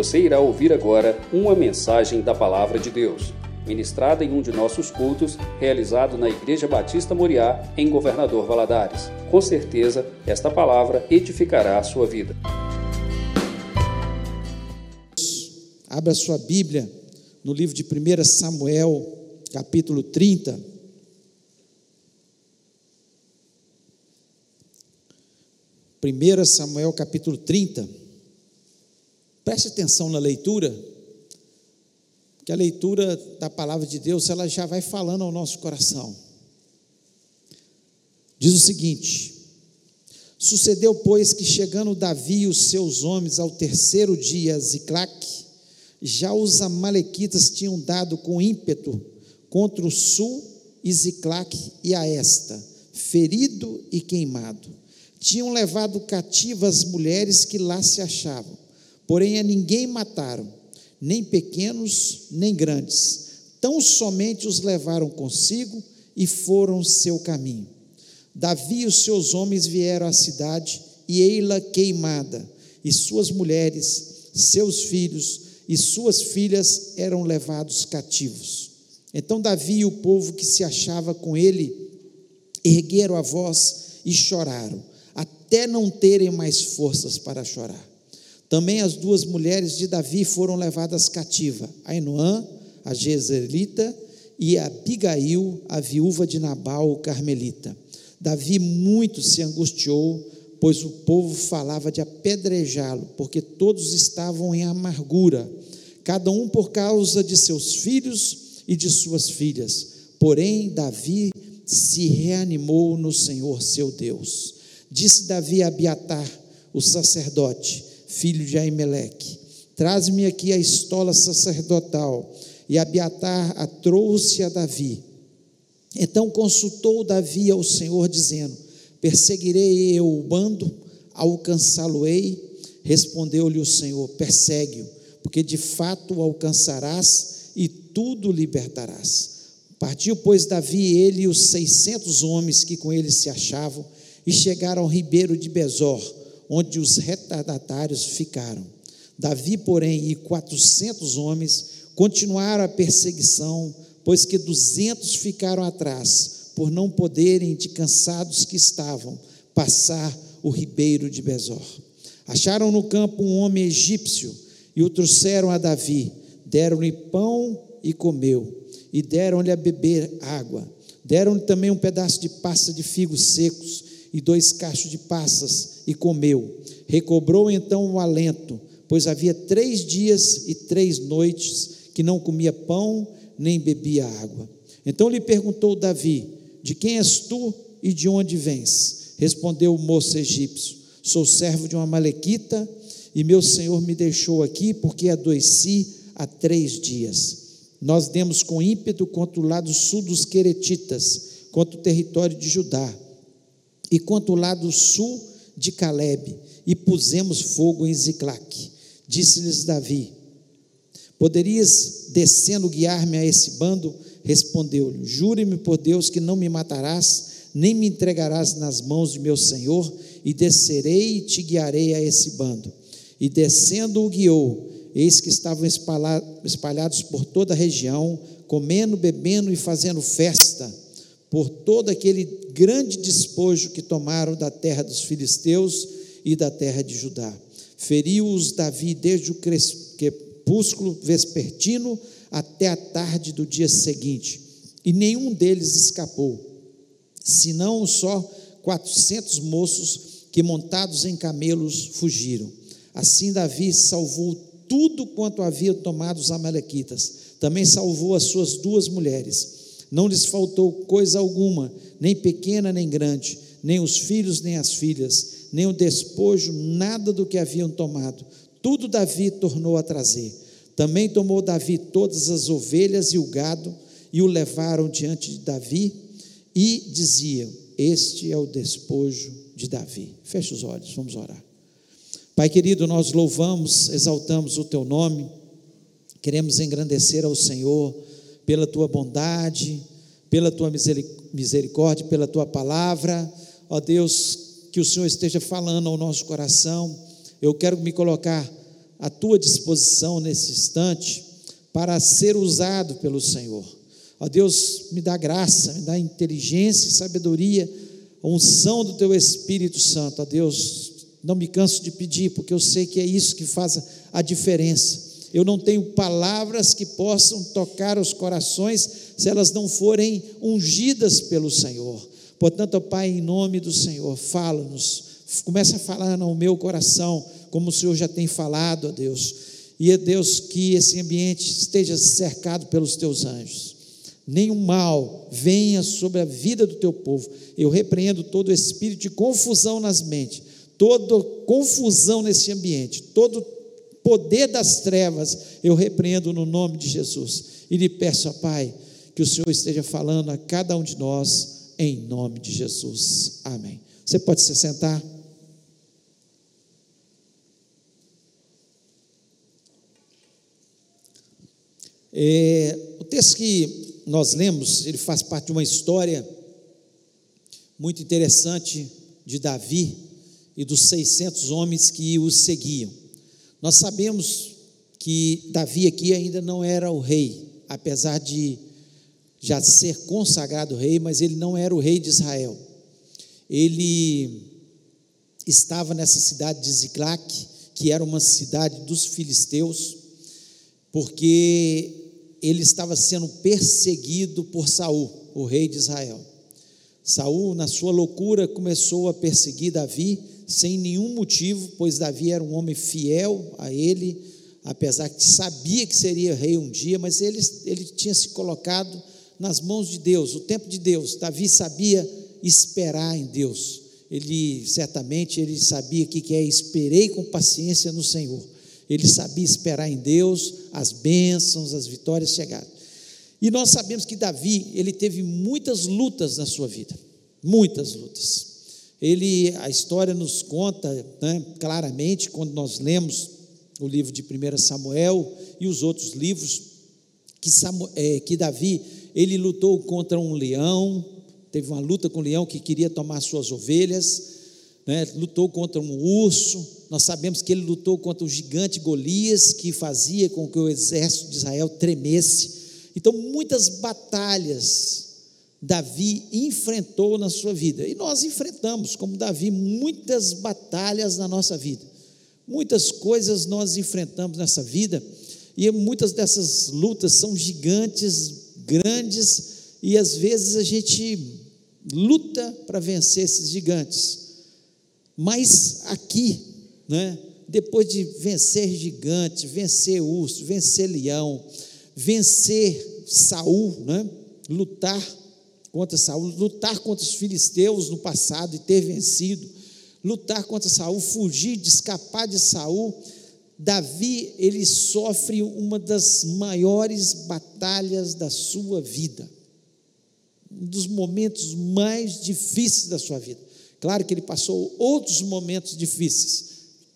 Você irá ouvir agora uma mensagem da Palavra de Deus, ministrada em um de nossos cultos, realizado na Igreja Batista Moriá, em Governador Valadares. Com certeza, esta palavra edificará a sua vida. Abra sua Bíblia no livro de 1 Samuel, capítulo 30. Primeira Samuel capítulo 30. Preste atenção na leitura, que a leitura da palavra de Deus, ela já vai falando ao nosso coração. Diz o seguinte: Sucedeu, pois, que chegando Davi e os seus homens ao terceiro dia a Ziclac, já os amalequitas tinham dado com ímpeto contra o sul e Ziclac e a esta, ferido e queimado tinham levado cativas as mulheres que lá se achavam, porém a ninguém mataram, nem pequenos, nem grandes, tão somente os levaram consigo e foram seu caminho. Davi e os seus homens vieram à cidade, e ei-la queimada, e suas mulheres, seus filhos e suas filhas eram levados cativos. Então Davi e o povo que se achava com ele ergueram a voz e choraram até não terem mais forças para chorar. Também as duas mulheres de Davi foram levadas cativa, Ainoã, a Jezreelita, e a Abigail, a viúva de Nabal, o carmelita. Davi muito se angustiou, pois o povo falava de apedrejá-lo, porque todos estavam em amargura, cada um por causa de seus filhos e de suas filhas. Porém, Davi se reanimou no Senhor seu Deus. Disse Davi a Abiatar, o sacerdote, filho de Aimeleque: Traz-me aqui a estola sacerdotal. E Abiatar a trouxe a Davi. Então consultou Davi ao Senhor, dizendo: Perseguirei eu o bando, alcançá-lo-ei? Respondeu-lhe o Senhor: Persegue-o, porque de fato o alcançarás e tudo libertarás. Partiu, pois, Davi, ele e os seiscentos homens que com ele se achavam, e chegaram ao ribeiro de Bezor, onde os retardatários ficaram. Davi, porém, e quatrocentos homens continuaram a perseguição, pois que duzentos ficaram atrás, por não poderem, de cansados que estavam, passar o ribeiro de Bezor. Acharam no campo um homem egípcio e o trouxeram a Davi. Deram-lhe pão e comeu, e deram-lhe a beber água. Deram-lhe também um pedaço de pasta de figos secos e dois cachos de passas e comeu. Recobrou então o alento, pois havia três dias e três noites que não comia pão nem bebia água. Então lhe perguntou Davi: De quem és tu e de onde vens? Respondeu o moço egípcio: Sou servo de uma malequita e meu senhor me deixou aqui porque adoeci há três dias. Nós demos com ímpeto contra o lado sul dos Queretitas, contra o território de Judá e quanto o lado sul de Caleb, e pusemos fogo em Ziclac. Disse-lhes Davi: Poderias, descendo, guiar-me a esse bando? Respondeu-lhe: Jure-me por Deus que não me matarás, nem me entregarás nas mãos de meu senhor, e descerei e te guiarei a esse bando. E descendo o guiou, eis que estavam espalhados por toda a região, comendo, bebendo e fazendo festa por todo aquele grande despojo que tomaram da terra dos filisteus e da terra de Judá. Feriu-os Davi desde o crepúsculo vespertino até a tarde do dia seguinte, e nenhum deles escapou, senão só quatrocentos moços que montados em camelos fugiram. Assim Davi salvou tudo quanto havia tomado os amalequitas. Também salvou as suas duas mulheres não lhes faltou coisa alguma, nem pequena nem grande, nem os filhos nem as filhas, nem o despojo, nada do que haviam tomado. Tudo Davi tornou a trazer. Também tomou Davi todas as ovelhas e o gado, e o levaram diante de Davi, e diziam: Este é o despojo de Davi. Feche os olhos, vamos orar. Pai querido, nós louvamos, exaltamos o teu nome, queremos engrandecer ao Senhor pela tua bondade, pela tua misericórdia, pela tua palavra. Ó Deus, que o Senhor esteja falando ao nosso coração. Eu quero me colocar à tua disposição nesse instante para ser usado pelo Senhor. Ó Deus, me dá graça, me dá inteligência e sabedoria, unção do teu Espírito Santo. Ó Deus, não me canso de pedir, porque eu sei que é isso que faz a diferença. Eu não tenho palavras que possam tocar os corações se elas não forem ungidas pelo Senhor. Portanto, ó Pai, em nome do Senhor, fala-nos, começa a falar no meu coração, como o Senhor já tem falado, ó Deus. E é Deus que esse ambiente esteja cercado pelos teus anjos. Nenhum mal venha sobre a vida do teu povo. Eu repreendo todo espírito de confusão nas mentes, toda confusão nesse ambiente, todo poder das trevas, eu repreendo no nome de Jesus. E lhe peço, ó Pai, que o Senhor esteja falando a cada um de nós em nome de Jesus. Amém. Você pode se sentar? É, o texto que nós lemos, ele faz parte de uma história muito interessante de Davi e dos 600 homens que o seguiam. Nós sabemos que Davi aqui ainda não era o rei, apesar de já ser consagrado rei, mas ele não era o rei de Israel. Ele estava nessa cidade de Ziclac, que era uma cidade dos filisteus, porque ele estava sendo perseguido por Saul, o rei de Israel. Saul, na sua loucura, começou a perseguir Davi sem nenhum motivo, pois Davi era um homem fiel a ele, apesar que sabia que seria rei um dia, mas ele, ele tinha se colocado nas mãos de Deus, o tempo de Deus. Davi sabia esperar em Deus. Ele certamente ele sabia que que é esperei com paciência no Senhor. Ele sabia esperar em Deus as bênçãos, as vitórias chegarem. E nós sabemos que Davi, ele teve muitas lutas na sua vida, muitas lutas. Ele, a história nos conta né, claramente, quando nós lemos o livro de 1 Samuel e os outros livros, que, Samuel, é, que Davi ele lutou contra um leão, teve uma luta com um leão que queria tomar suas ovelhas, né? lutou contra um urso. Nós sabemos que ele lutou contra o gigante Golias, que fazia com que o exército de Israel tremesse. Então, muitas batalhas Davi enfrentou na sua vida, e nós enfrentamos, como Davi, muitas batalhas na nossa vida. Muitas coisas nós enfrentamos nessa vida, e muitas dessas lutas são gigantes grandes e às vezes a gente luta para vencer esses gigantes. Mas aqui, né, depois de vencer gigante, vencer urso, vencer leão, vencer Saul, né, lutar contra Saul, lutar contra os filisteus no passado e ter vencido, lutar contra Saul, fugir, de escapar de Saul, Davi, ele sofre uma das maiores batalhas da sua vida, um dos momentos mais difíceis da sua vida. Claro que ele passou outros momentos difíceis.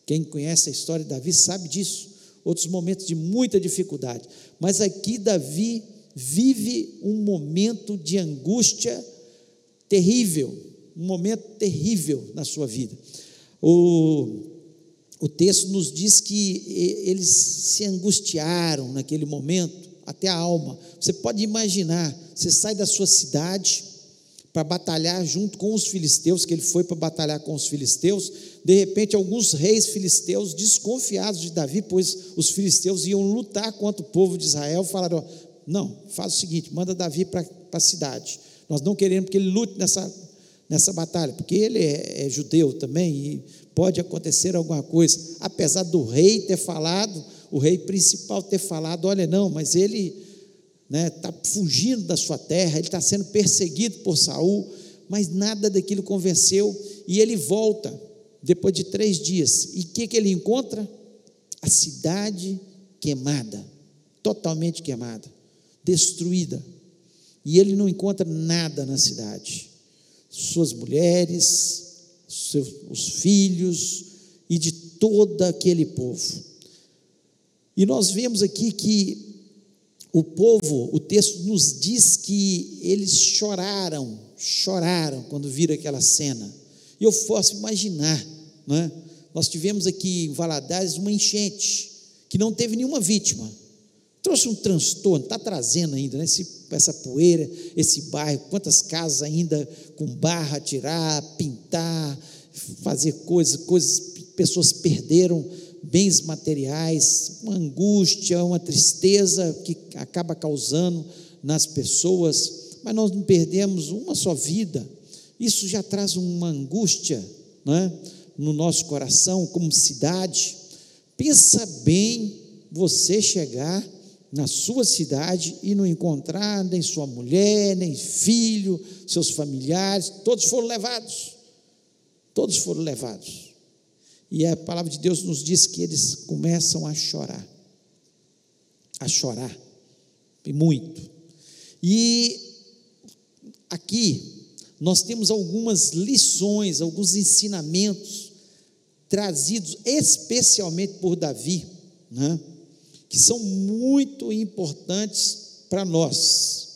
Quem conhece a história de Davi sabe disso. Outros momentos de muita dificuldade. Mas aqui Davi vive um momento de angústia terrível, um momento terrível na sua vida. O o texto nos diz que eles se angustiaram naquele momento, até a alma. Você pode imaginar, você sai da sua cidade para batalhar junto com os filisteus, que ele foi para batalhar com os filisteus. De repente, alguns reis filisteus, desconfiados de Davi, pois os filisteus iam lutar contra o povo de Israel, falaram: Não, faz o seguinte, manda Davi para a cidade. Nós não queremos que ele lute nessa, nessa batalha, porque ele é, é judeu também, e pode acontecer alguma coisa, apesar do rei ter falado, o rei principal ter falado: olha, não, mas ele está né, tá fugindo da sua terra, ele está sendo perseguido por Saul, mas nada daquilo convenceu, e ele volta depois de três dias, e o que, que ele encontra? A cidade queimada, totalmente queimada, destruída, e ele não encontra nada na cidade, suas mulheres, seus, os filhos e de todo aquele povo. E nós vemos aqui que o povo, o texto nos diz que eles choraram, choraram quando viram aquela cena. E eu posso imaginar, né? nós tivemos aqui em Valadares uma enchente, que não teve nenhuma vítima. Trouxe um transtorno, está trazendo ainda, né? Esse, essa poeira, esse bairro, quantas casas ainda com barra, tirar, pintar, fazer coisas, coisas, pessoas perderam bens materiais, uma angústia, uma tristeza que acaba causando nas pessoas, mas nós não perdemos uma só vida. Isso já traz uma angústia né, no nosso coração, como cidade. Pensa bem você chegar na sua cidade e não encontrar nem sua mulher, nem filho, seus familiares, todos foram levados. Todos foram levados. E a palavra de Deus nos diz que eles começam a chorar. A chorar. E muito. E aqui nós temos algumas lições, alguns ensinamentos trazidos especialmente por Davi, né, que são muito importantes para nós,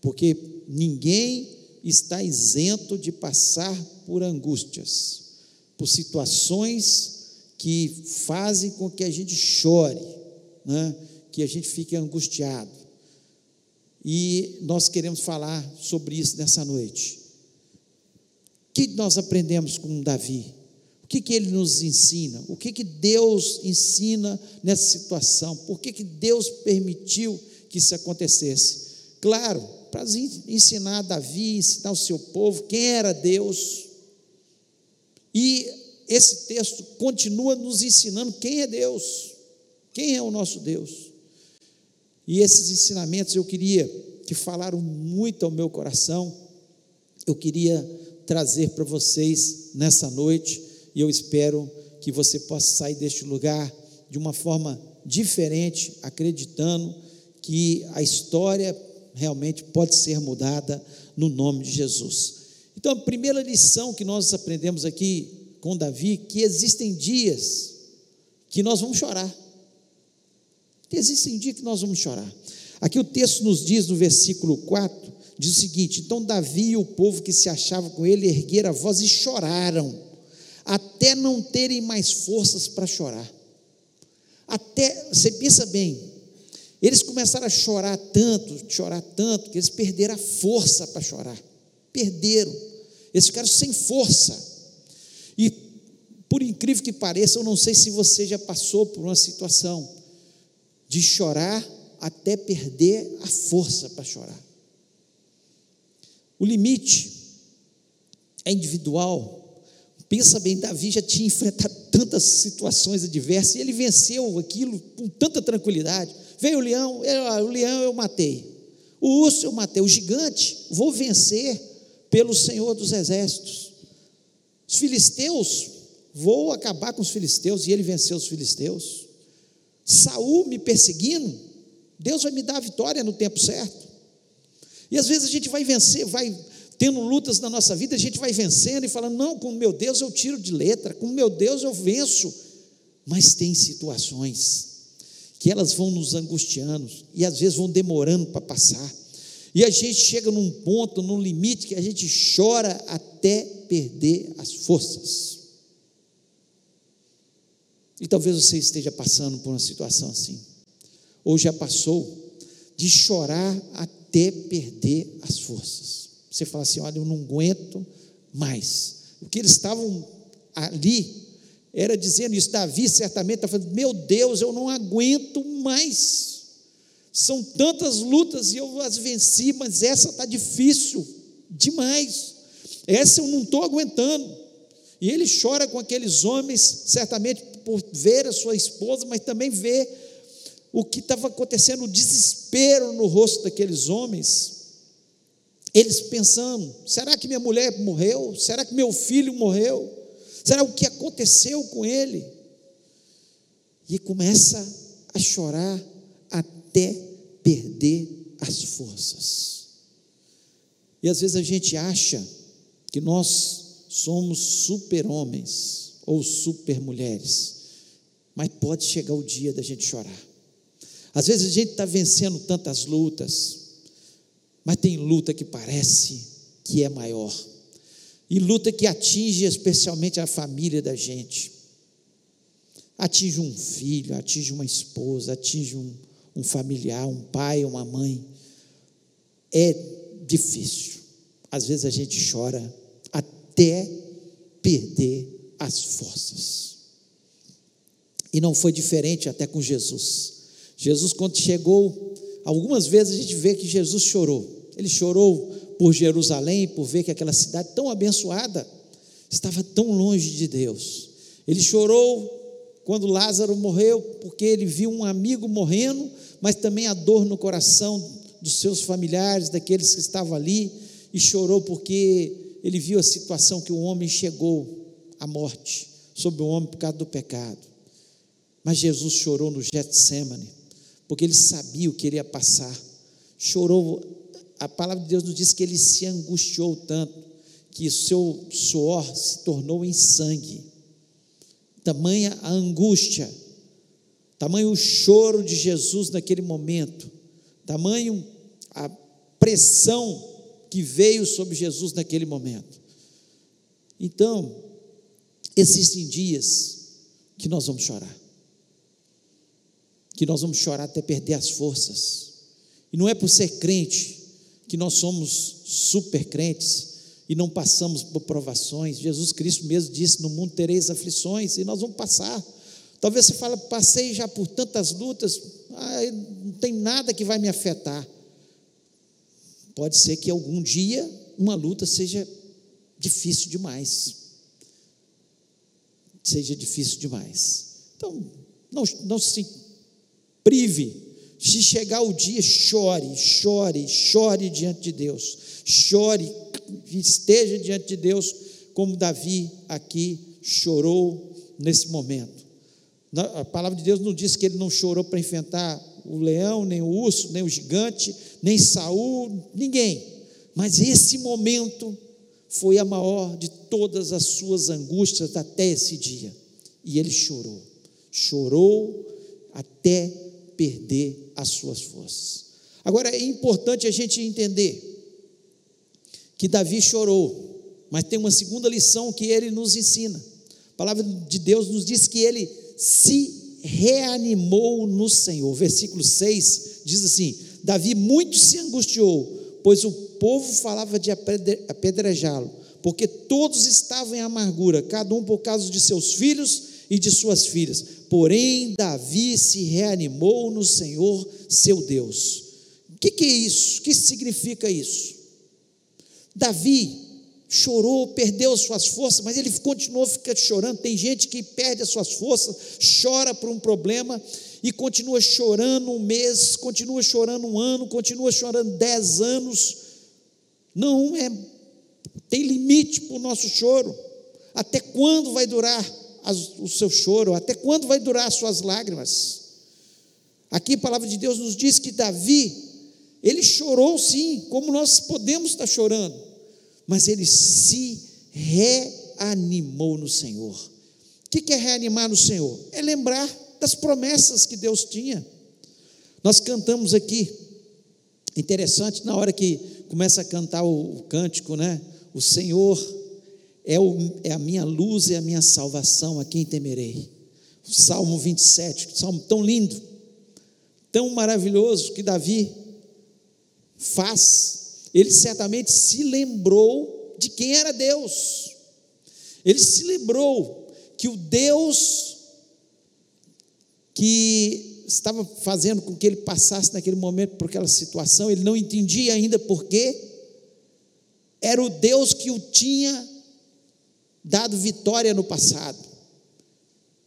porque ninguém está isento de passar por angústias, por situações que fazem com que a gente chore, né, que a gente fique angustiado. E nós queremos falar sobre isso nessa noite. O que nós aprendemos com Davi? O que, que ele nos ensina? O que, que Deus ensina nessa situação? Por que, que Deus permitiu que isso acontecesse? Claro, para ensinar Davi, ensinar o seu povo quem era Deus. E esse texto continua nos ensinando quem é Deus, quem é o nosso Deus. E esses ensinamentos eu queria que falaram muito ao meu coração, eu queria trazer para vocês nessa noite, e eu espero que você possa sair deste lugar de uma forma diferente, acreditando que a história realmente pode ser mudada no nome de Jesus. Então, a primeira lição que nós aprendemos aqui com Davi, que existem dias que nós vamos chorar. Existem dias que nós vamos chorar. Aqui o texto nos diz no versículo 4, diz o seguinte: Então Davi e o povo que se achava com ele ergueram a voz e choraram, até não terem mais forças para chorar. Até, você pensa bem, eles começaram a chorar tanto, chorar tanto, que eles perderam a força para chorar. Perderam. Eles ficaram sem força. E, por incrível que pareça, eu não sei se você já passou por uma situação de chorar até perder a força para chorar. O limite é individual. Pensa bem, Davi já tinha enfrentado tantas situações adversas e ele venceu aquilo com tanta tranquilidade. Veio o leão, eu, o leão eu matei. O urso eu matei. O gigante, vou vencer pelo Senhor dos Exércitos. Os filisteus, vou acabar com os filisteus e ele venceu os filisteus. Saul me perseguindo, Deus vai me dar a vitória no tempo certo. E às vezes a gente vai vencer, vai tendo lutas na nossa vida, a gente vai vencendo e falando: não, com meu Deus eu tiro de letra, com meu Deus eu venço. Mas tem situações que elas vão nos angustiando e às vezes vão demorando para passar. E a gente chega num ponto, num limite que a gente chora até perder as forças. E talvez você esteja passando por uma situação assim ou já passou, de chorar até perder as forças. Você fala assim: olha, eu não aguento mais. O que eles estavam ali era dizendo isso. Davi certamente está falando: meu Deus, eu não aguento mais. São tantas lutas e eu as venci, mas essa está difícil demais. Essa eu não estou aguentando. E ele chora com aqueles homens, certamente por ver a sua esposa, mas também ver o que estava acontecendo, o desespero no rosto daqueles homens. Eles pensando: será que minha mulher morreu? Será que meu filho morreu? Será o que aconteceu com ele? E começa a chorar até perder as forças. E às vezes a gente acha que nós somos super-homens ou super-mulheres, mas pode chegar o dia da gente chorar. Às vezes a gente está vencendo tantas lutas, mas tem luta que parece que é maior, e luta que atinge especialmente a família da gente. atinge um filho, atinge uma esposa, atinge um, um familiar, um pai, uma mãe. É difícil. Às vezes a gente chora até perder as forças. E não foi diferente até com Jesus. Jesus, quando chegou, algumas vezes a gente vê que Jesus chorou. Ele chorou por Jerusalém, por ver que aquela cidade tão abençoada estava tão longe de Deus. Ele chorou quando Lázaro morreu, porque ele viu um amigo morrendo, mas também a dor no coração dos seus familiares, daqueles que estavam ali, e chorou porque ele viu a situação que o homem chegou à morte sobre o homem por causa do pecado. Mas Jesus chorou no Getsemane, porque ele sabia o que ele ia passar. Chorou, a palavra de Deus nos diz que ele se angustiou tanto que o seu suor se tornou em sangue. Tamanha a angústia, tamanho o choro de Jesus naquele momento, tamanho a pressão que veio sobre Jesus naquele momento. Então, existem dias que nós vamos chorar que nós vamos chorar até perder as forças. E não é por ser crente que nós somos super crentes e não passamos por provações. Jesus Cristo mesmo disse: No mundo tereis aflições, e nós vamos passar. Talvez você fale, passei já por tantas lutas, ah, não tem nada que vai me afetar. Pode ser que algum dia uma luta seja difícil demais. Seja difícil demais. Então, não, não se prive. Se chegar o dia, chore, chore, chore diante de Deus. Chore, esteja diante de Deus, como Davi aqui chorou nesse momento. A palavra de Deus não diz que ele não chorou para enfrentar o leão, nem o urso, nem o gigante, nem Saul, ninguém. Mas esse momento foi a maior de todas as suas angústias até esse dia. E ele chorou. Chorou até perder as suas forças. Agora é importante a gente entender que Davi chorou, mas tem uma segunda lição que ele nos ensina. A palavra de Deus nos diz que ele se reanimou no Senhor. Versículo 6 diz assim: Davi muito se angustiou, pois o povo falava de apedrejá-lo, porque todos estavam em amargura, cada um por causa de seus filhos e de suas filhas. Porém, Davi se reanimou no Senhor, seu Deus. O que, que é isso? O que significa isso? Davi chorou, perdeu suas forças, mas ele continuou ficando chorando. Tem gente que perde as suas forças, chora por um problema e continua chorando um mês, continua chorando um ano, continua chorando dez anos. Não é, tem limite para o nosso choro. Até quando vai durar? As, o seu choro? Até quando vai durar as suas lágrimas? Aqui a palavra de Deus nos diz que Davi, ele chorou sim, como nós podemos estar chorando, mas ele se reanimou no Senhor. O que é reanimar no Senhor? É lembrar das promessas que Deus tinha. Nós cantamos aqui, interessante, na hora que começa a cantar o, o cântico, né? O Senhor é, o, é a minha luz e a minha salvação, a quem temerei. Salmo 27, salmo tão lindo, tão maravilhoso que Davi faz. Ele certamente se lembrou de quem era Deus. Ele se lembrou que o Deus que estava fazendo com que ele passasse naquele momento por aquela situação, ele não entendia ainda por quê, era o Deus que o tinha dado vitória no passado,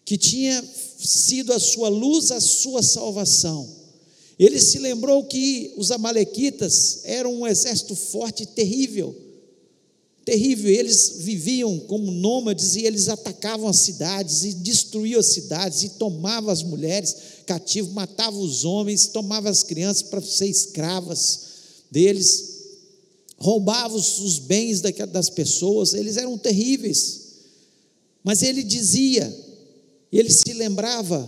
que tinha sido a sua luz, a sua salvação. Ele se lembrou que os Amalequitas eram um exército forte e terrível, terrível. Eles viviam como nômades e eles atacavam as cidades e destruíam as cidades e tomavam as mulheres cativas, matavam os homens, tomavam as crianças para ser escravas deles roubava os bens das pessoas, eles eram terríveis. Mas ele dizia, ele se lembrava: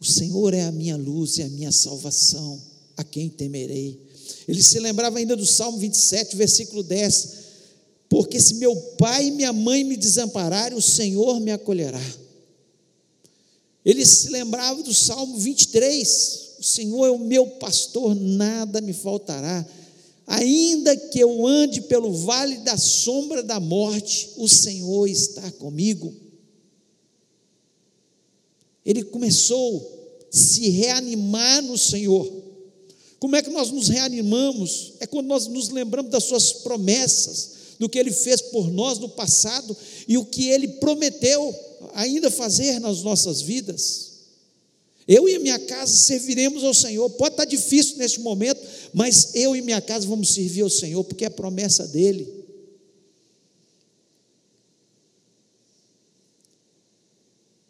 o Senhor é a minha luz e a minha salvação, a quem temerei. Ele se lembrava ainda do Salmo 27, versículo 10: Porque se meu pai e minha mãe me desampararem, o Senhor me acolherá. Ele se lembrava do Salmo 23: O Senhor é o meu pastor, nada me faltará. Ainda que eu ande pelo vale da sombra da morte, o Senhor está comigo. Ele começou a se reanimar no Senhor. Como é que nós nos reanimamos? É quando nós nos lembramos das Suas promessas, do que Ele fez por nós no passado e o que Ele prometeu ainda fazer nas nossas vidas. Eu e minha casa serviremos ao Senhor. Pode estar difícil neste momento, mas eu e minha casa vamos servir ao Senhor, porque é promessa dele.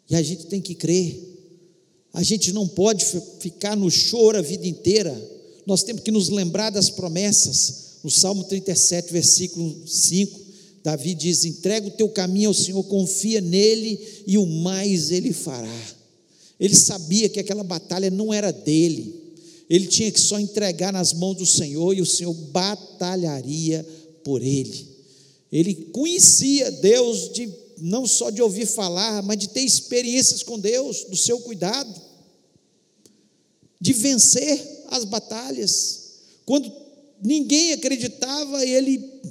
E a gente tem que crer. A gente não pode ficar no choro a vida inteira. Nós temos que nos lembrar das promessas. No Salmo 37, versículo 5, Davi diz: entrega o teu caminho ao Senhor, confia nele e o mais ele fará. Ele sabia que aquela batalha não era dele. Ele tinha que só entregar nas mãos do Senhor e o Senhor batalharia por ele. Ele conhecia Deus de não só de ouvir falar, mas de ter experiências com Deus, do seu cuidado, de vencer as batalhas. Quando ninguém acreditava, ele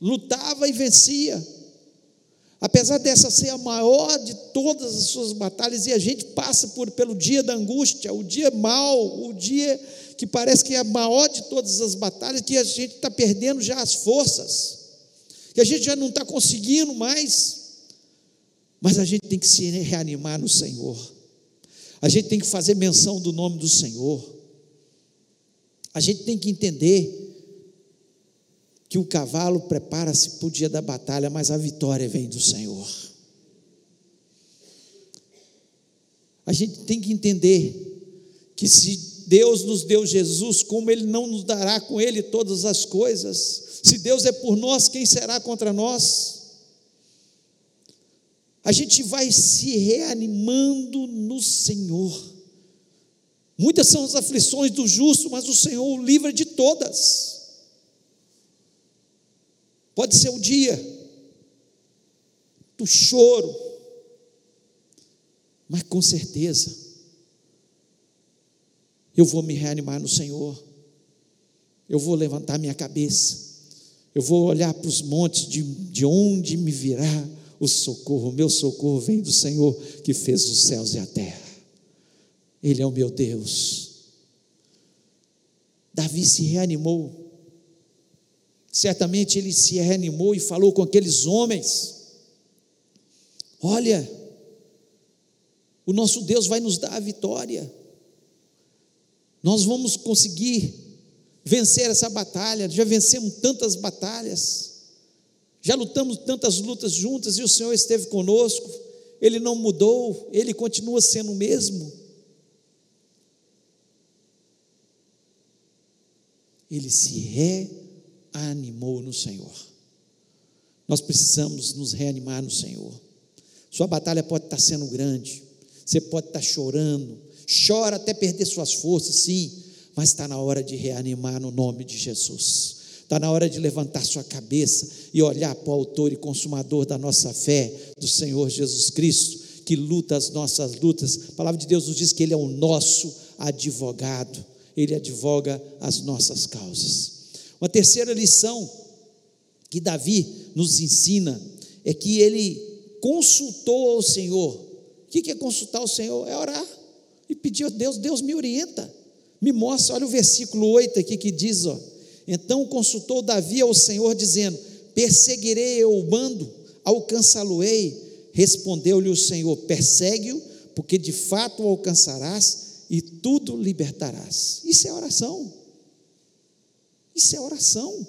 lutava e vencia. Apesar dessa ser a maior de todas as suas batalhas, e a gente passa por, pelo dia da angústia, o dia mau, o dia que parece que é a maior de todas as batalhas, que a gente está perdendo já as forças, que a gente já não está conseguindo mais, mas a gente tem que se reanimar no Senhor, a gente tem que fazer menção do nome do Senhor, a gente tem que entender que o cavalo prepara-se para o dia da batalha, mas a vitória vem do Senhor. A gente tem que entender que se Deus nos deu Jesus, como Ele não nos dará com Ele todas as coisas? Se Deus é por nós, quem será contra nós? A gente vai se reanimando no Senhor. Muitas são as aflições do justo, mas o Senhor o livra de todas. Pode ser o dia do choro, mas com certeza eu vou me reanimar no Senhor, eu vou levantar minha cabeça, eu vou olhar para os montes de, de onde me virá o socorro, o meu socorro vem do Senhor que fez os céus e a terra, Ele é o meu Deus. Davi se reanimou, Certamente ele se reanimou e falou com aqueles homens: Olha, o nosso Deus vai nos dar a vitória, nós vamos conseguir vencer essa batalha. Já vencemos tantas batalhas, já lutamos tantas lutas juntas e o Senhor esteve conosco, Ele não mudou, Ele continua sendo o mesmo. Ele se reanimou animou no Senhor. Nós precisamos nos reanimar no Senhor. Sua batalha pode estar sendo grande, você pode estar chorando, chora até perder suas forças, sim, mas está na hora de reanimar no nome de Jesus. Está na hora de levantar sua cabeça e olhar para o Autor e Consumador da nossa fé, do Senhor Jesus Cristo, que luta as nossas lutas. A palavra de Deus nos diz que Ele é o nosso advogado, Ele advoga as nossas causas. Uma terceira lição que Davi nos ensina é que ele consultou ao Senhor. O que é consultar ao Senhor? É orar e pedir a Deus, Deus me orienta, me mostra. Olha o versículo 8 aqui que diz: ó, Então consultou Davi ao Senhor, dizendo: Perseguirei eu o bando, alcançá-lo-ei. Respondeu-lhe o Senhor: Persegue-o, porque de fato o alcançarás e tudo libertarás. Isso é oração. Isso é oração.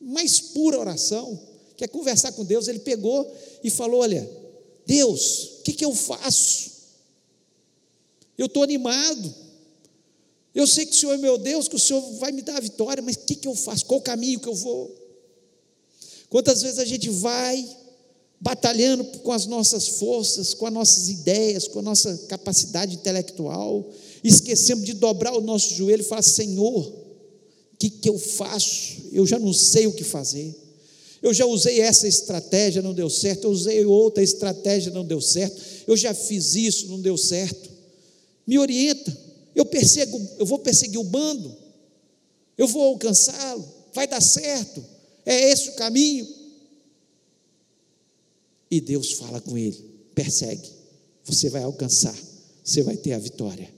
Mais pura oração. Quer conversar com Deus? Ele pegou e falou: Olha, Deus, o que, que eu faço? Eu estou animado. Eu sei que o Senhor é meu Deus, que o Senhor vai me dar a vitória, mas o que, que eu faço? Qual o caminho que eu vou? Quantas vezes a gente vai batalhando com as nossas forças, com as nossas ideias, com a nossa capacidade intelectual, esquecemos de dobrar o nosso joelho e falar: Senhor, que, que eu faço? Eu já não sei o que fazer. Eu já usei essa estratégia, não deu certo. Eu usei outra estratégia, não deu certo. Eu já fiz isso, não deu certo. Me orienta. Eu persego, eu vou perseguir o bando. Eu vou alcançá-lo. Vai dar certo. É esse o caminho. E Deus fala com ele: persegue. Você vai alcançar. Você vai ter a vitória.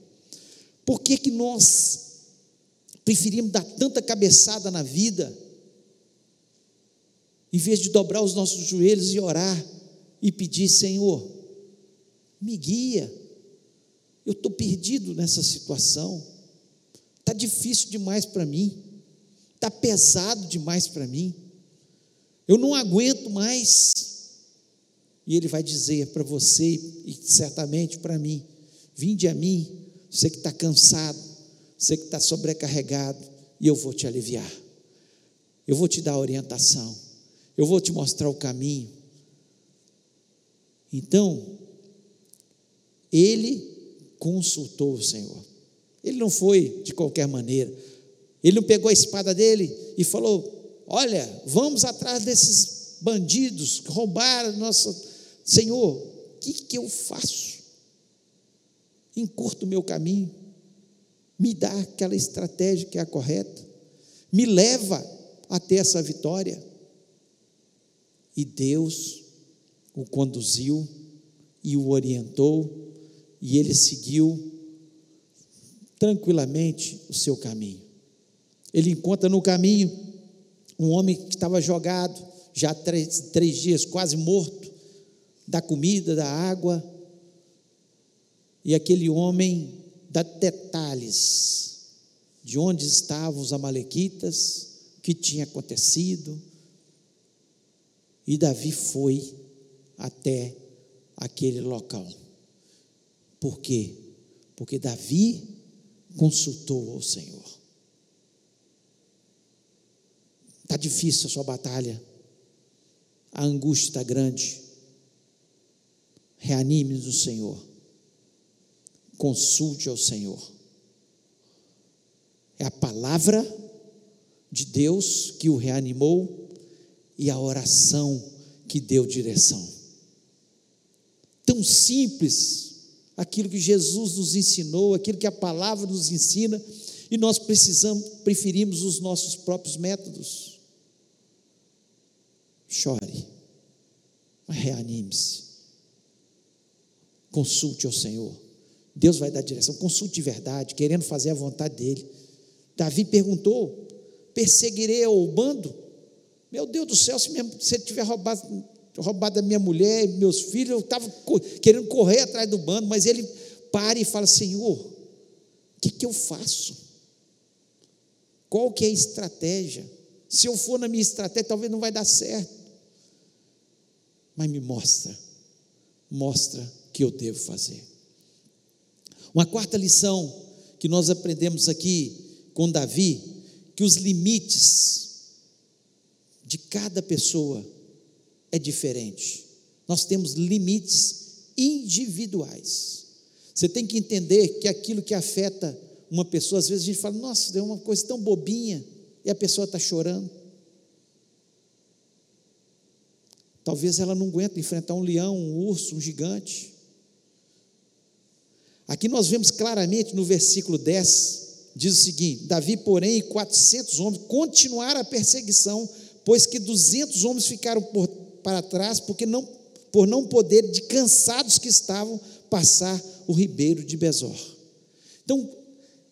Por que, que nós preferimos dar tanta cabeçada na vida? em vez de dobrar os nossos joelhos e orar e pedir, Senhor, me guia, eu estou perdido nessa situação, está difícil demais para mim, está pesado demais para mim, eu não aguento mais. E Ele vai dizer para você e certamente para mim: vinde a mim, você que está cansado, você que está sobrecarregado, e eu vou te aliviar, eu vou te dar orientação eu vou te mostrar o caminho. Então, ele consultou o Senhor. Ele não foi de qualquer maneira. Ele não pegou a espada dele e falou: Olha, vamos atrás desses bandidos que roubaram nosso Senhor. O que, que eu faço? Encurto o meu caminho, me dá aquela estratégia que é a correta, me leva até essa vitória. E Deus o conduziu e o orientou, e ele seguiu tranquilamente o seu caminho. Ele encontra no caminho um homem que estava jogado, já três, três dias, quase morto, da comida, da água, e aquele homem dá detalhes de onde estavam os amalequitas, o que tinha acontecido, e Davi foi até aquele local. Por quê? Porque Davi consultou ao Senhor. Está difícil a sua batalha, a angústia está grande. Reanime no Senhor, consulte ao Senhor. É a palavra de Deus que o reanimou e a oração que deu direção. Tão simples aquilo que Jesus nos ensinou, aquilo que a palavra nos ensina, e nós precisamos, preferimos os nossos próprios métodos. Chore, reanime-se. Consulte ao Senhor. Deus vai dar direção. Consulte de verdade, querendo fazer a vontade dele. Davi perguntou: perseguirei o bando? Meu Deus do céu, se, minha, se ele tiver roubado, roubado a minha mulher, meus filhos, eu estava querendo correr atrás do bando, mas ele para e fala: Senhor, o que, que eu faço? Qual que é a estratégia? Se eu for na minha estratégia, talvez não vai dar certo. Mas me mostra, mostra que eu devo fazer. Uma quarta lição que nós aprendemos aqui com Davi, que os limites de cada pessoa é diferente. Nós temos limites individuais. Você tem que entender que aquilo que afeta uma pessoa, às vezes a gente fala, nossa, é uma coisa tão bobinha, e a pessoa está chorando. Talvez ela não aguente enfrentar um leão, um urso, um gigante. Aqui nós vemos claramente no versículo 10, diz o seguinte: Davi, porém, e 400 homens continuaram a perseguição pois que duzentos homens ficaram por, para trás, porque não, por não poder, de cansados que estavam, passar o ribeiro de Besor. Então,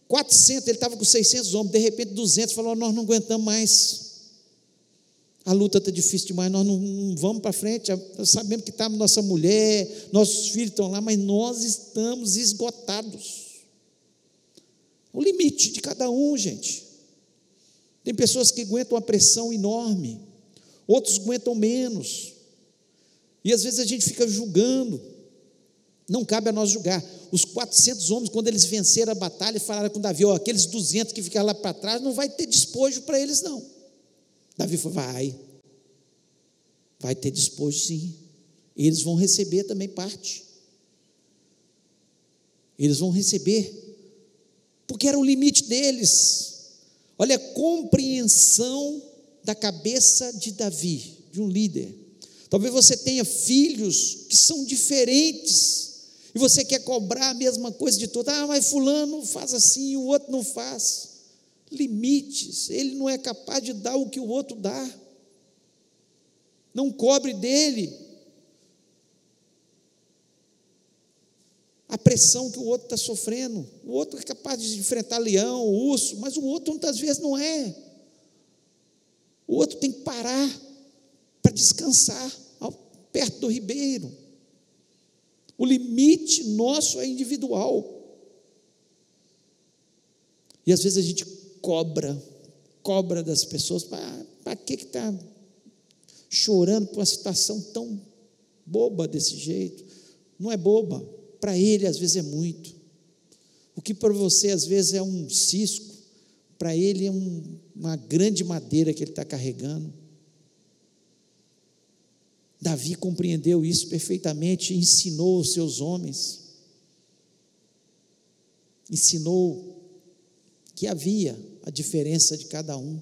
400, ele estava com 600 homens, de repente 200 falou: Nós não aguentamos mais. A luta está difícil demais, nós não, não vamos para frente. Sabemos que está nossa mulher, nossos filhos estão lá, mas nós estamos esgotados. O limite de cada um, gente. Tem pessoas que aguentam uma pressão enorme, outros aguentam menos. E às vezes a gente fica julgando. Não cabe a nós julgar. Os 400 homens, quando eles venceram a batalha, falaram com Davi: ó, aqueles 200 que ficaram lá para trás, não vai ter despojo para eles, não. Davi falou: vai. Vai ter despojo, sim. Eles vão receber também parte. Eles vão receber, porque era o limite deles. Olha a compreensão da cabeça de Davi. de um líder. Talvez você tenha filhos que são diferentes e você quer cobrar a mesma coisa de todo. Ah, mas fulano faz assim, o outro não faz. Limites. Ele não é capaz de dar o que o outro dá. Não cobre dele. A pressão que o outro está sofrendo. O outro é capaz de enfrentar leão, urso, mas o outro muitas vezes não é. O outro tem que parar para descansar perto do ribeiro. O limite nosso é individual. E às vezes a gente cobra, cobra das pessoas, para que está chorando por uma situação tão boba desse jeito? Não é boba, para ele às vezes é muito. O que para você às vezes é um cisco, para ele é um, uma grande madeira que ele está carregando. Davi compreendeu isso perfeitamente e ensinou os seus homens. Ensinou que havia a diferença de cada um.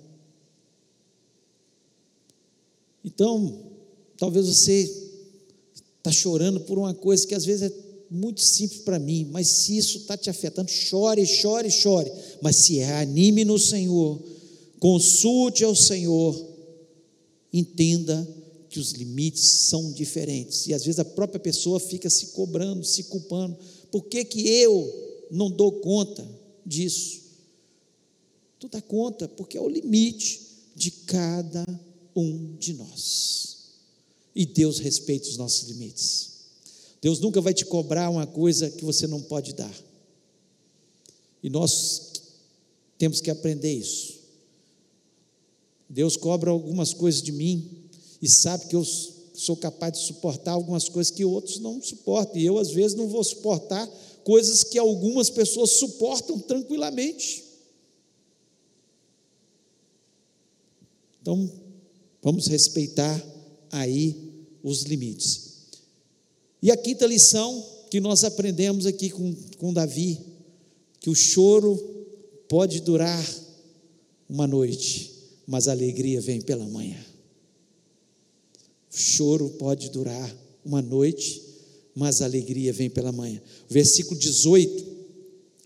Então, talvez você está chorando por uma coisa que às vezes é muito simples para mim, mas se isso está te afetando, chore, chore, chore. Mas se é, anime no Senhor, consulte ao Senhor, entenda que os limites são diferentes. E às vezes a própria pessoa fica se cobrando, se culpando. Por que, que eu não dou conta disso? Tu dá conta, porque é o limite de cada um de nós. E Deus respeita os nossos limites. Deus nunca vai te cobrar uma coisa que você não pode dar. E nós temos que aprender isso. Deus cobra algumas coisas de mim e sabe que eu sou capaz de suportar algumas coisas que outros não suportam. E eu, às vezes, não vou suportar coisas que algumas pessoas suportam tranquilamente. Então, vamos respeitar aí os limites. E a quinta lição que nós aprendemos aqui com, com Davi, que o choro pode durar uma noite, mas a alegria vem pela manhã. O choro pode durar uma noite, mas a alegria vem pela manhã. versículo 18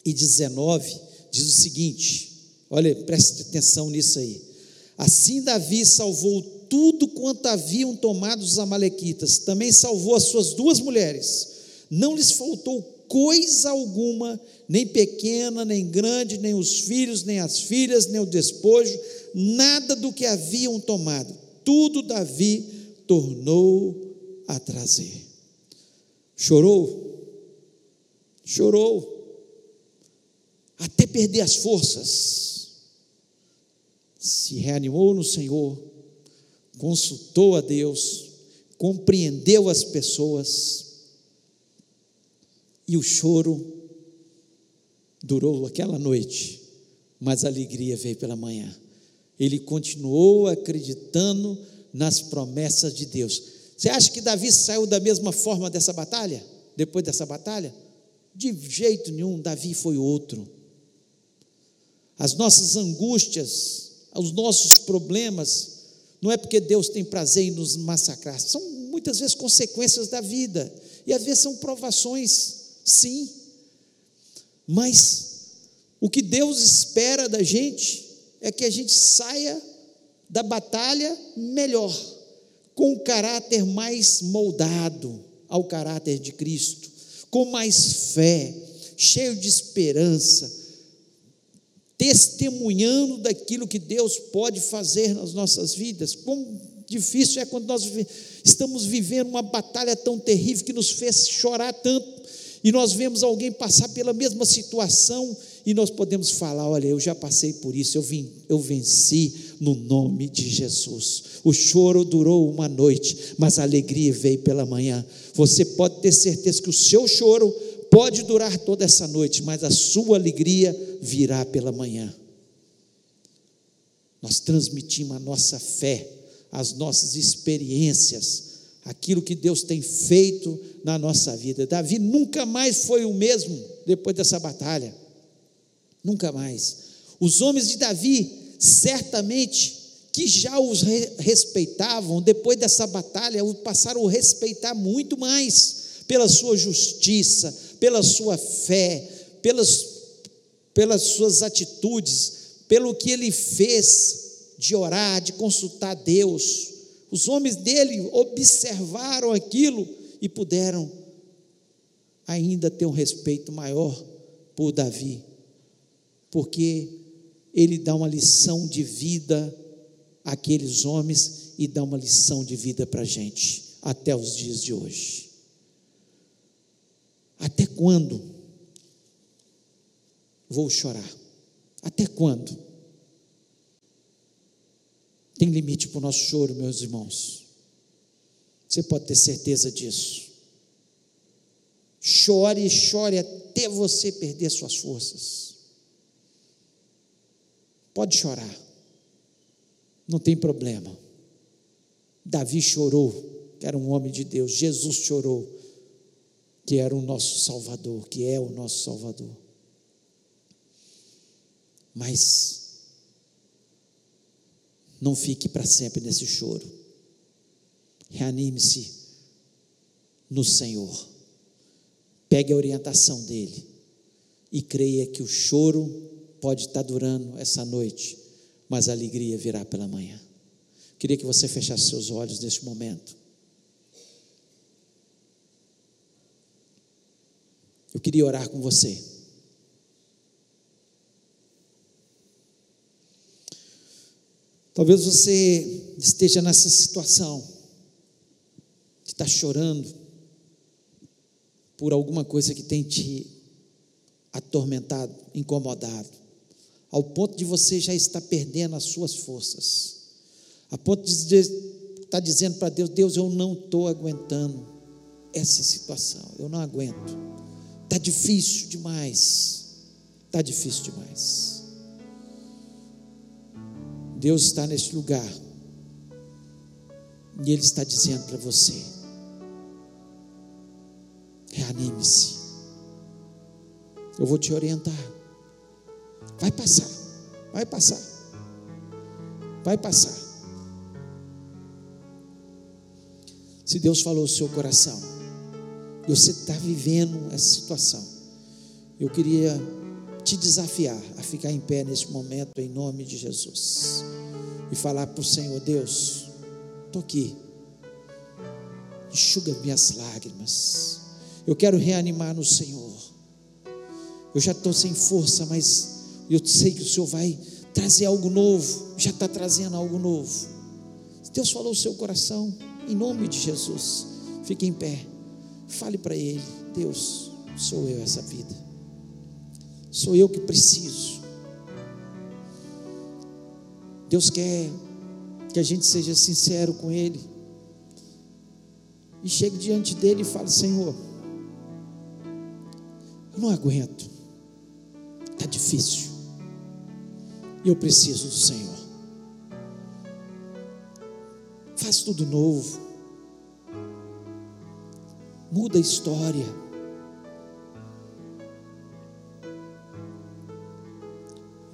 e 19 diz o seguinte: olha, preste atenção nisso aí. Assim Davi salvou tudo quanto haviam tomado os Amalequitas, também salvou as suas duas mulheres, não lhes faltou coisa alguma, nem pequena, nem grande, nem os filhos, nem as filhas, nem o despojo, nada do que haviam tomado, tudo Davi tornou a trazer. Chorou, chorou, até perder as forças, se reanimou no Senhor, consultou a Deus, compreendeu as pessoas, e o choro durou aquela noite, mas a alegria veio pela manhã. Ele continuou acreditando nas promessas de Deus. Você acha que Davi saiu da mesma forma dessa batalha? Depois dessa batalha? De jeito nenhum, Davi foi outro. As nossas angústias, os nossos problemas, não é porque Deus tem prazer em nos massacrar, são muitas vezes consequências da vida, e às vezes são provações, sim, mas o que Deus espera da gente é que a gente saia da batalha melhor, com o caráter mais moldado ao caráter de Cristo, com mais fé, cheio de esperança, testemunhando daquilo que Deus pode fazer nas nossas vidas. Quão difícil é quando nós estamos vivendo uma batalha tão terrível que nos fez chorar tanto, e nós vemos alguém passar pela mesma situação e nós podemos falar: olha, eu já passei por isso, eu, vim, eu venci no nome de Jesus. O choro durou uma noite, mas a alegria veio pela manhã. Você pode ter certeza que o seu choro pode durar toda essa noite, mas a sua alegria virá pela manhã. Nós transmitimos a nossa fé, as nossas experiências, aquilo que Deus tem feito na nossa vida. Davi nunca mais foi o mesmo depois dessa batalha. Nunca mais. Os homens de Davi certamente que já os respeitavam, depois dessa batalha, passaram a respeitar muito mais pela sua justiça, pela sua fé, pelas, pelas suas atitudes, pelo que ele fez de orar, de consultar Deus. Os homens dele observaram aquilo e puderam ainda ter um respeito maior por Davi, porque ele dá uma lição de vida àqueles homens e dá uma lição de vida para a gente até os dias de hoje. Até quando vou chorar? Até quando? Tem limite para o nosso choro, meus irmãos. Você pode ter certeza disso. Chore, chore até você perder suas forças. Pode chorar, não tem problema. Davi chorou, que era um homem de Deus. Jesus chorou, que era o nosso Salvador, que é o nosso Salvador. Mas não fique para sempre nesse choro. Reanime-se no Senhor. Pegue a orientação dele e creia que o choro pode estar durando essa noite, mas a alegria virá pela manhã. Queria que você fechasse seus olhos neste momento. Eu queria orar com você. Talvez você esteja nessa situação, de estar chorando, por alguma coisa que tem te atormentado, incomodado, ao ponto de você já estar perdendo as suas forças, a ponto de estar tá dizendo para Deus: Deus, eu não estou aguentando essa situação, eu não aguento, está difícil demais, está difícil demais. Deus está nesse lugar e Ele está dizendo para você: Reanime-se. Eu vou te orientar. Vai passar. Vai passar. Vai passar. Se Deus falou o seu coração, e você está vivendo essa situação, eu queria te desafiar a ficar em pé nesse momento, em nome de Jesus, e falar para o Senhor: Deus, estou aqui, enxuga minhas lágrimas, eu quero reanimar no Senhor. Eu já estou sem força, mas eu sei que o Senhor vai trazer algo novo. Já está trazendo algo novo. Deus falou o seu coração, em nome de Jesus. Fique em pé. Fale para Ele: Deus, sou eu essa vida. Sou eu que preciso. Deus quer que a gente seja sincero com Ele. E chegue diante dele e fale: Senhor, eu não aguento. Está difícil. E eu preciso do Senhor. Faz tudo novo. Muda a história.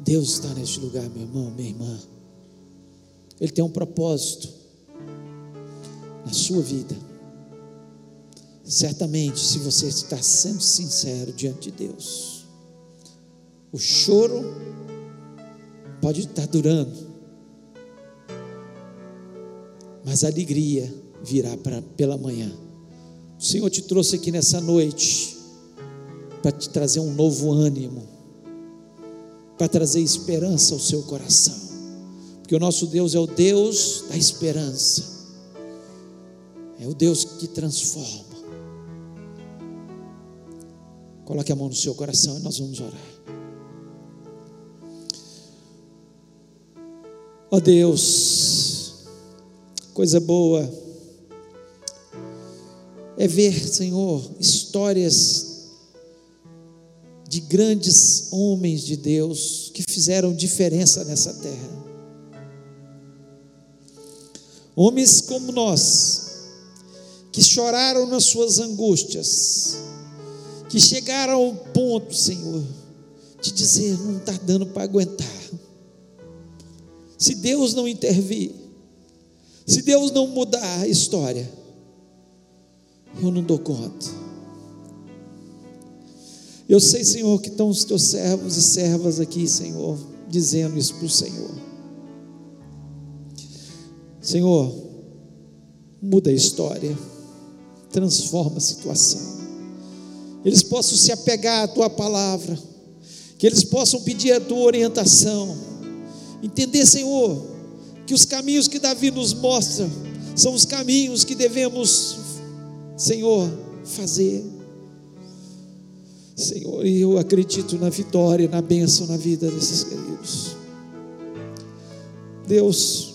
Deus está neste lugar, meu irmão, minha irmã. Ele tem um propósito na sua vida. Certamente, se você está sendo sincero diante de Deus, o choro pode estar durando, mas a alegria virá pra, pela manhã. O Senhor te trouxe aqui nessa noite para te trazer um novo ânimo, para trazer esperança ao seu coração, porque o nosso Deus é o Deus da esperança, é o Deus que transforma. Coloque a mão no seu coração e nós vamos orar. Ó oh Deus, coisa boa é ver, Senhor, histórias de grandes homens de Deus que fizeram diferença nessa terra. Homens como nós, que choraram nas suas angústias, que chegaram ao ponto, Senhor, de dizer: não está dando para aguentar. Se Deus não intervir, se Deus não mudar a história, eu não dou conta. Eu sei, Senhor, que estão os teus servos e servas aqui, Senhor, dizendo isso para o Senhor. Senhor, muda a história, transforma a situação. Eles possam se apegar à tua palavra, que eles possam pedir a tua orientação, entender, Senhor, que os caminhos que Davi nos mostra são os caminhos que devemos, Senhor, fazer. Senhor, e eu acredito na vitória, na bênção na vida desses queridos. Deus,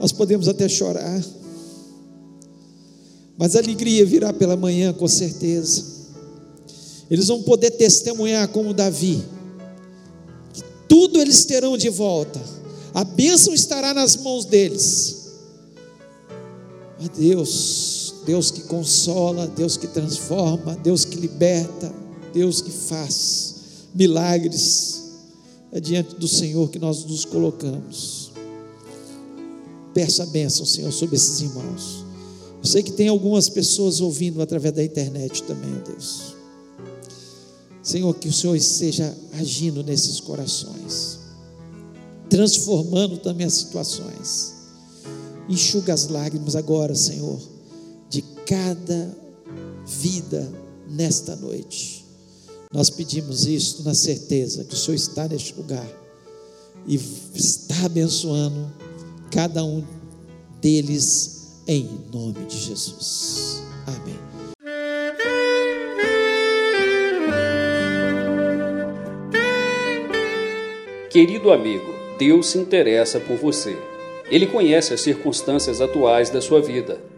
nós podemos até chorar, mas a alegria virá pela manhã, com certeza. Eles vão poder testemunhar como Davi, que tudo eles terão de volta, a bênção estará nas mãos deles. A Deus, Deus que consola, Deus que transforma, Deus que liberta, Deus que faz milagres. É diante do Senhor que nós nos colocamos. Peço a bênção, Senhor, sobre esses irmãos. Eu sei que tem algumas pessoas ouvindo através da internet também, ó Deus. Senhor, que o Senhor esteja agindo nesses corações, transformando também as situações. Enxuga as lágrimas agora, Senhor, cada vida nesta noite. Nós pedimos isto na certeza que o Senhor está neste lugar e está abençoando cada um deles em nome de Jesus. Amém. Querido amigo, Deus se interessa por você. Ele conhece as circunstâncias atuais da sua vida.